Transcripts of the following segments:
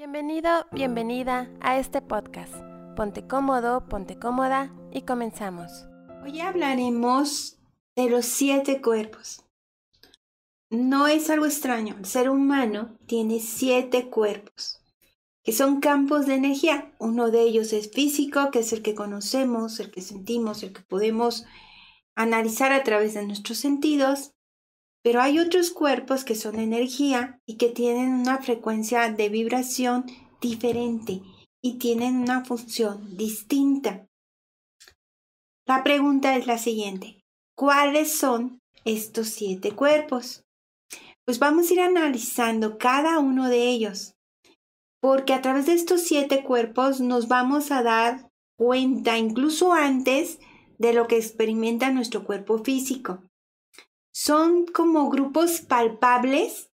Bienvenido, bienvenida a este podcast. Ponte cómodo, ponte cómoda y comenzamos. Hoy hablaremos de los siete cuerpos. No es algo extraño, el ser humano tiene siete cuerpos, que son campos de energía. Uno de ellos es físico, que es el que conocemos, el que sentimos, el que podemos analizar a través de nuestros sentidos. Pero hay otros cuerpos que son energía y que tienen una frecuencia de vibración diferente y tienen una función distinta. La pregunta es la siguiente. ¿Cuáles son estos siete cuerpos? Pues vamos a ir analizando cada uno de ellos, porque a través de estos siete cuerpos nos vamos a dar cuenta incluso antes de lo que experimenta nuestro cuerpo físico son como grupos palpables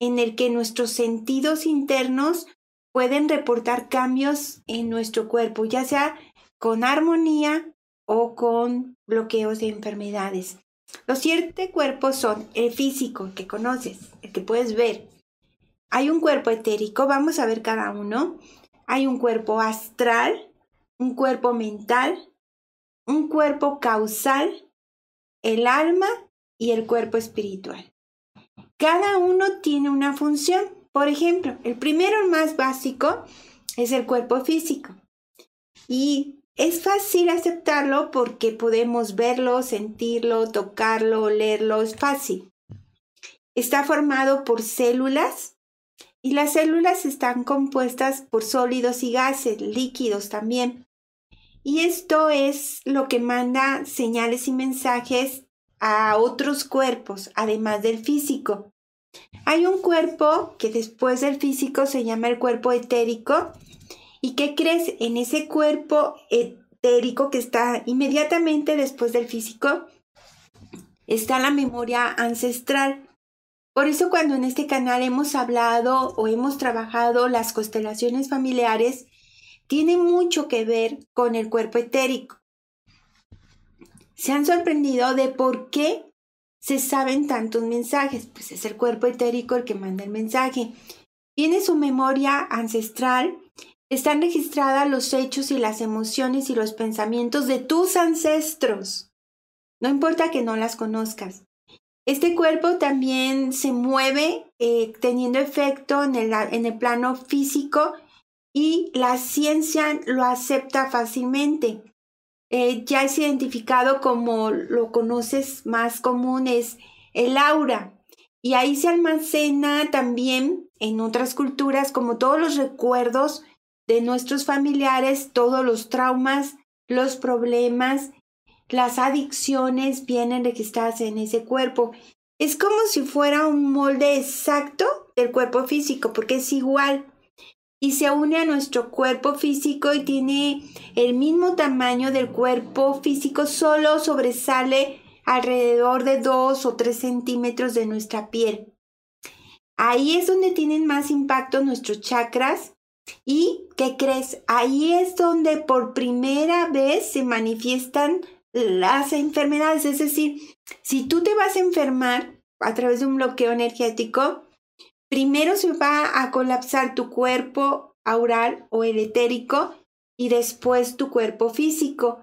en el que nuestros sentidos internos pueden reportar cambios en nuestro cuerpo, ya sea con armonía o con bloqueos de enfermedades. Los siete cuerpos son el físico, que conoces, el que puedes ver. Hay un cuerpo etérico, vamos a ver cada uno. Hay un cuerpo astral, un cuerpo mental, un cuerpo causal, el alma y el cuerpo espiritual. Cada uno tiene una función. Por ejemplo, el primero, más básico, es el cuerpo físico. Y es fácil aceptarlo porque podemos verlo, sentirlo, tocarlo, leerlo, es fácil. Está formado por células y las células están compuestas por sólidos y gases, líquidos también. Y esto es lo que manda señales y mensajes a otros cuerpos, además del físico. Hay un cuerpo que después del físico se llama el cuerpo etérico. ¿Y qué crees? En ese cuerpo etérico que está inmediatamente después del físico está la memoria ancestral. Por eso cuando en este canal hemos hablado o hemos trabajado las constelaciones familiares, tiene mucho que ver con el cuerpo etérico se han sorprendido de por qué se saben tantos mensajes. Pues es el cuerpo etérico el que manda el mensaje. Tiene su memoria ancestral, están registradas los hechos y las emociones y los pensamientos de tus ancestros. No importa que no las conozcas. Este cuerpo también se mueve eh, teniendo efecto en el, en el plano físico y la ciencia lo acepta fácilmente. Eh, ya es identificado como lo conoces más común, es el aura. Y ahí se almacena también en otras culturas como todos los recuerdos de nuestros familiares, todos los traumas, los problemas, las adicciones vienen registradas en ese cuerpo. Es como si fuera un molde exacto del cuerpo físico, porque es igual y se une a nuestro cuerpo físico y tiene el mismo tamaño del cuerpo físico, solo sobresale alrededor de 2 o 3 centímetros de nuestra piel. Ahí es donde tienen más impacto nuestros chakras. ¿Y qué crees? Ahí es donde por primera vez se manifiestan las enfermedades. Es decir, si tú te vas a enfermar a través de un bloqueo energético, Primero se va a colapsar tu cuerpo aural o el etérico y después tu cuerpo físico.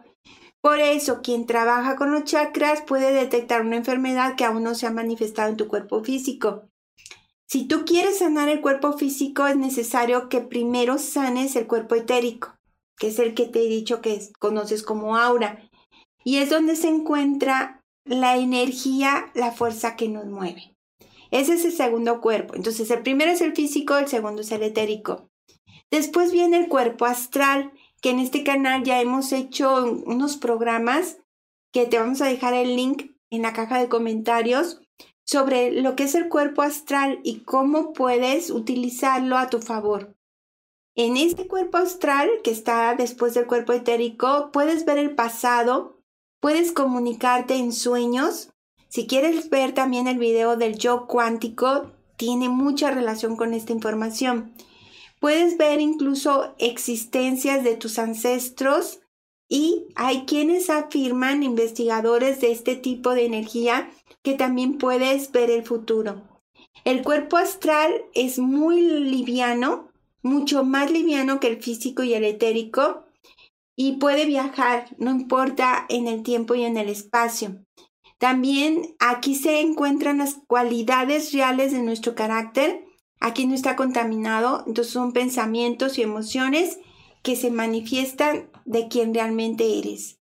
Por eso, quien trabaja con los chakras puede detectar una enfermedad que aún no se ha manifestado en tu cuerpo físico. Si tú quieres sanar el cuerpo físico, es necesario que primero sanes el cuerpo etérico, que es el que te he dicho que conoces como aura. Y es donde se encuentra la energía, la fuerza que nos mueve. Ese es el segundo cuerpo. Entonces, el primero es el físico, el segundo es el etérico. Después viene el cuerpo astral, que en este canal ya hemos hecho unos programas que te vamos a dejar el link en la caja de comentarios sobre lo que es el cuerpo astral y cómo puedes utilizarlo a tu favor. En este cuerpo astral, que está después del cuerpo etérico, puedes ver el pasado, puedes comunicarte en sueños, si quieres ver también el video del yo cuántico, tiene mucha relación con esta información. Puedes ver incluso existencias de tus ancestros y hay quienes afirman, investigadores de este tipo de energía, que también puedes ver el futuro. El cuerpo astral es muy liviano mucho más liviano que el físico y el etérico y puede viajar, no importa en el tiempo y en el espacio. También aquí se encuentran las cualidades reales de nuestro carácter. Aquí no está contaminado, entonces son pensamientos y emociones que se manifiestan de quien realmente eres.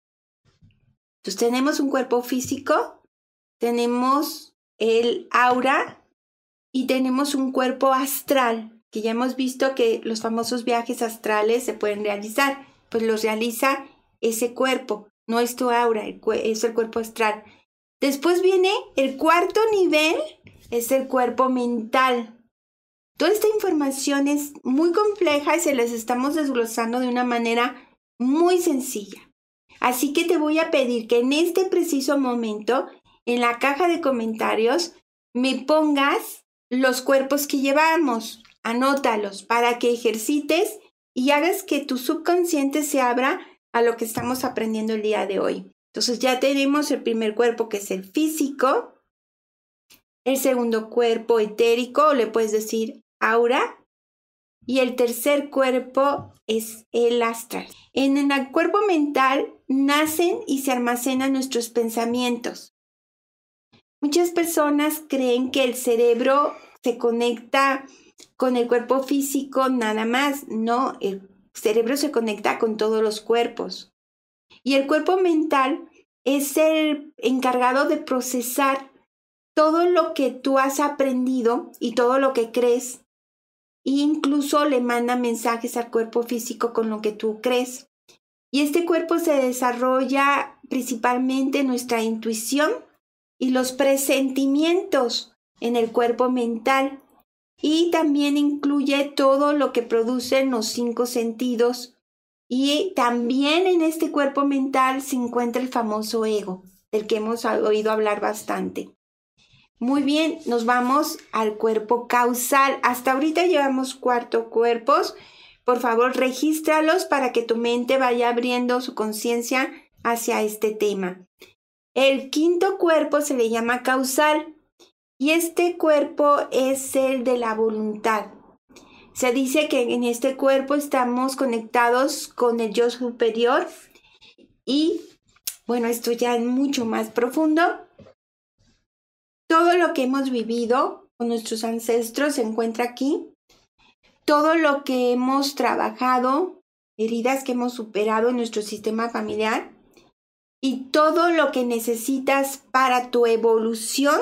Entonces tenemos un cuerpo físico, tenemos el aura y tenemos un cuerpo astral, que ya hemos visto que los famosos viajes astrales se pueden realizar, pues los realiza ese cuerpo, no es tu aura, es el cuerpo astral. Después viene el cuarto nivel, es el cuerpo mental. Toda esta información es muy compleja y se les estamos desglosando de una manera muy sencilla. Así que te voy a pedir que en este preciso momento, en la caja de comentarios, me pongas los cuerpos que llevamos. Anótalos para que ejercites y hagas que tu subconsciente se abra a lo que estamos aprendiendo el día de hoy. Entonces ya tenemos el primer cuerpo que es el físico, el segundo cuerpo etérico, o le puedes decir aura, y el tercer cuerpo es el astral. En el cuerpo mental nacen y se almacenan nuestros pensamientos. Muchas personas creen que el cerebro se conecta con el cuerpo físico nada más. No, el cerebro se conecta con todos los cuerpos. Y el cuerpo mental es el encargado de procesar todo lo que tú has aprendido y todo lo que crees. E incluso le manda mensajes al cuerpo físico con lo que tú crees. Y este cuerpo se desarrolla principalmente nuestra intuición y los presentimientos en el cuerpo mental. Y también incluye todo lo que producen los cinco sentidos y también en este cuerpo mental se encuentra el famoso ego, del que hemos oído hablar bastante. Muy bien, nos vamos al cuerpo causal. Hasta ahorita llevamos cuatro cuerpos. Por favor, regístralos para que tu mente vaya abriendo su conciencia hacia este tema. El quinto cuerpo se le llama causal y este cuerpo es el de la voluntad. Se dice que en este cuerpo estamos conectados con el yo superior y, bueno, esto ya es mucho más profundo. Todo lo que hemos vivido con nuestros ancestros se encuentra aquí. Todo lo que hemos trabajado, heridas que hemos superado en nuestro sistema familiar y todo lo que necesitas para tu evolución,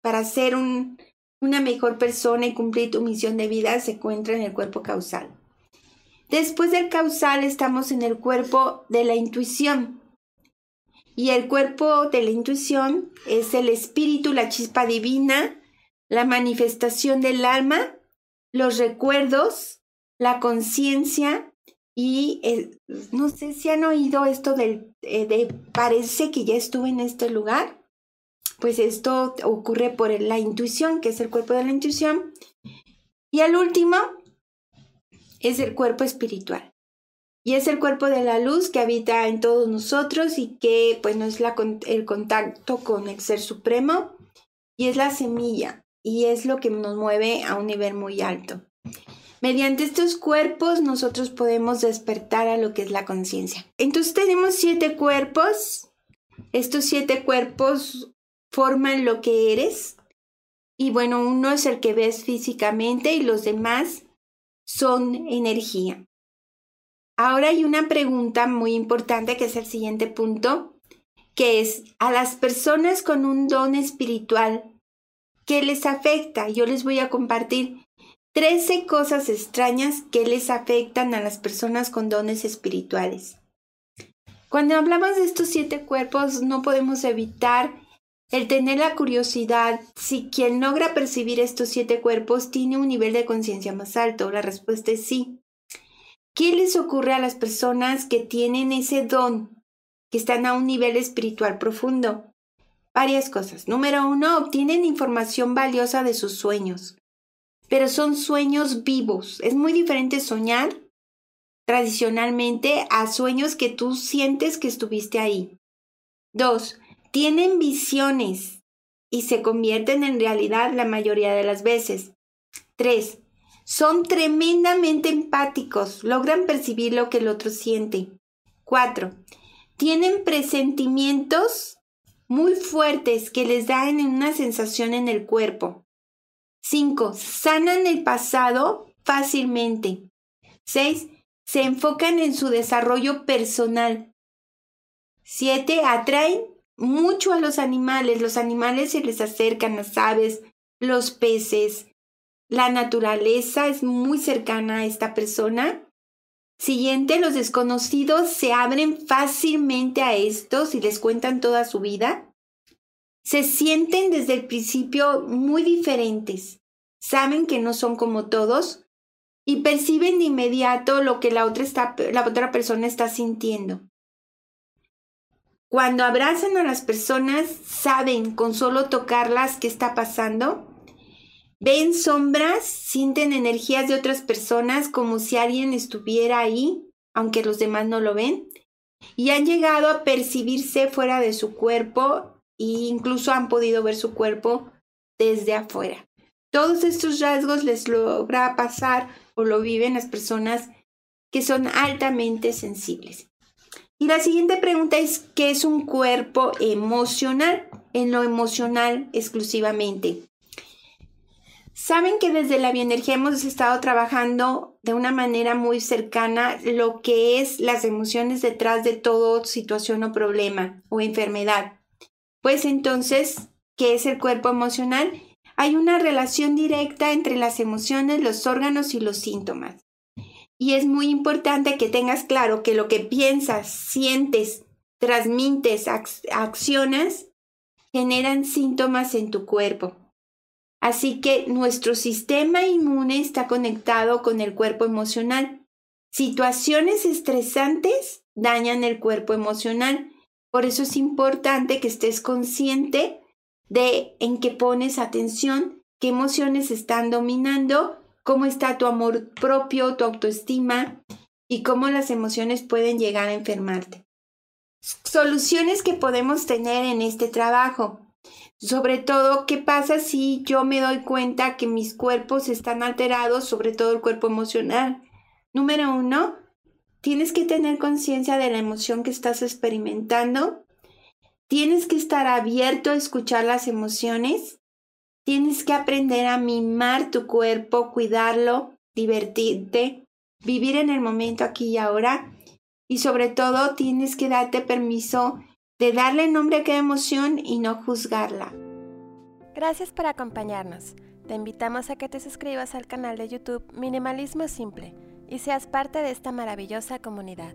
para ser un una mejor persona y cumplir tu misión de vida se encuentra en el cuerpo causal. Después del causal estamos en el cuerpo de la intuición. Y el cuerpo de la intuición es el espíritu, la chispa divina, la manifestación del alma, los recuerdos, la conciencia y eh, no sé si han oído esto del, eh, de parece que ya estuve en este lugar pues esto ocurre por la intuición, que es el cuerpo de la intuición. Y el último es el cuerpo espiritual. Y es el cuerpo de la luz que habita en todos nosotros y que pues no es el contacto con el ser supremo y es la semilla y es lo que nos mueve a un nivel muy alto. Mediante estos cuerpos nosotros podemos despertar a lo que es la conciencia. Entonces tenemos siete cuerpos. Estos siete cuerpos forman lo que eres. Y bueno, uno es el que ves físicamente y los demás son energía. Ahora hay una pregunta muy importante que es el siguiente punto, que es a las personas con un don espiritual, ¿qué les afecta? Yo les voy a compartir 13 cosas extrañas que les afectan a las personas con dones espirituales. Cuando hablamos de estos siete cuerpos, no podemos evitar el tener la curiosidad si quien logra percibir estos siete cuerpos tiene un nivel de conciencia más alto. La respuesta es sí. ¿Qué les ocurre a las personas que tienen ese don, que están a un nivel espiritual profundo? Varias cosas. Número uno, obtienen información valiosa de sus sueños, pero son sueños vivos. Es muy diferente soñar tradicionalmente a sueños que tú sientes que estuviste ahí. Dos, tienen visiones y se convierten en realidad la mayoría de las veces. 3. Son tremendamente empáticos, logran percibir lo que el otro siente. 4. Tienen presentimientos muy fuertes que les dan una sensación en el cuerpo. 5. Sanan el pasado fácilmente. 6. Se enfocan en su desarrollo personal. 7. Atraen mucho a los animales. Los animales se les acercan, las aves, los peces. La naturaleza es muy cercana a esta persona. Siguiente, los desconocidos se abren fácilmente a estos y les cuentan toda su vida. Se sienten desde el principio muy diferentes. Saben que no son como todos y perciben de inmediato lo que la otra, está, la otra persona está sintiendo. Cuando abrazan a las personas, saben con solo tocarlas qué está pasando. Ven sombras, sienten energías de otras personas como si alguien estuviera ahí, aunque los demás no lo ven. Y han llegado a percibirse fuera de su cuerpo e incluso han podido ver su cuerpo desde afuera. Todos estos rasgos les logra pasar o lo viven las personas que son altamente sensibles. Y la siguiente pregunta es, ¿qué es un cuerpo emocional? En lo emocional exclusivamente. Saben que desde la bioenergía hemos estado trabajando de una manera muy cercana lo que es las emociones detrás de toda situación o problema o enfermedad. Pues entonces, ¿qué es el cuerpo emocional? Hay una relación directa entre las emociones, los órganos y los síntomas. Y es muy importante que tengas claro que lo que piensas, sientes, transmites, accionas, generan síntomas en tu cuerpo. Así que nuestro sistema inmune está conectado con el cuerpo emocional. Situaciones estresantes dañan el cuerpo emocional. Por eso es importante que estés consciente de en qué pones atención, qué emociones están dominando cómo está tu amor propio, tu autoestima y cómo las emociones pueden llegar a enfermarte. Soluciones que podemos tener en este trabajo. Sobre todo, ¿qué pasa si yo me doy cuenta que mis cuerpos están alterados, sobre todo el cuerpo emocional? Número uno, tienes que tener conciencia de la emoción que estás experimentando. Tienes que estar abierto a escuchar las emociones. Tienes que aprender a mimar tu cuerpo, cuidarlo, divertirte, vivir en el momento aquí y ahora. Y sobre todo tienes que darte permiso de darle nombre a cada emoción y no juzgarla. Gracias por acompañarnos. Te invitamos a que te suscribas al canal de YouTube Minimalismo Simple y seas parte de esta maravillosa comunidad.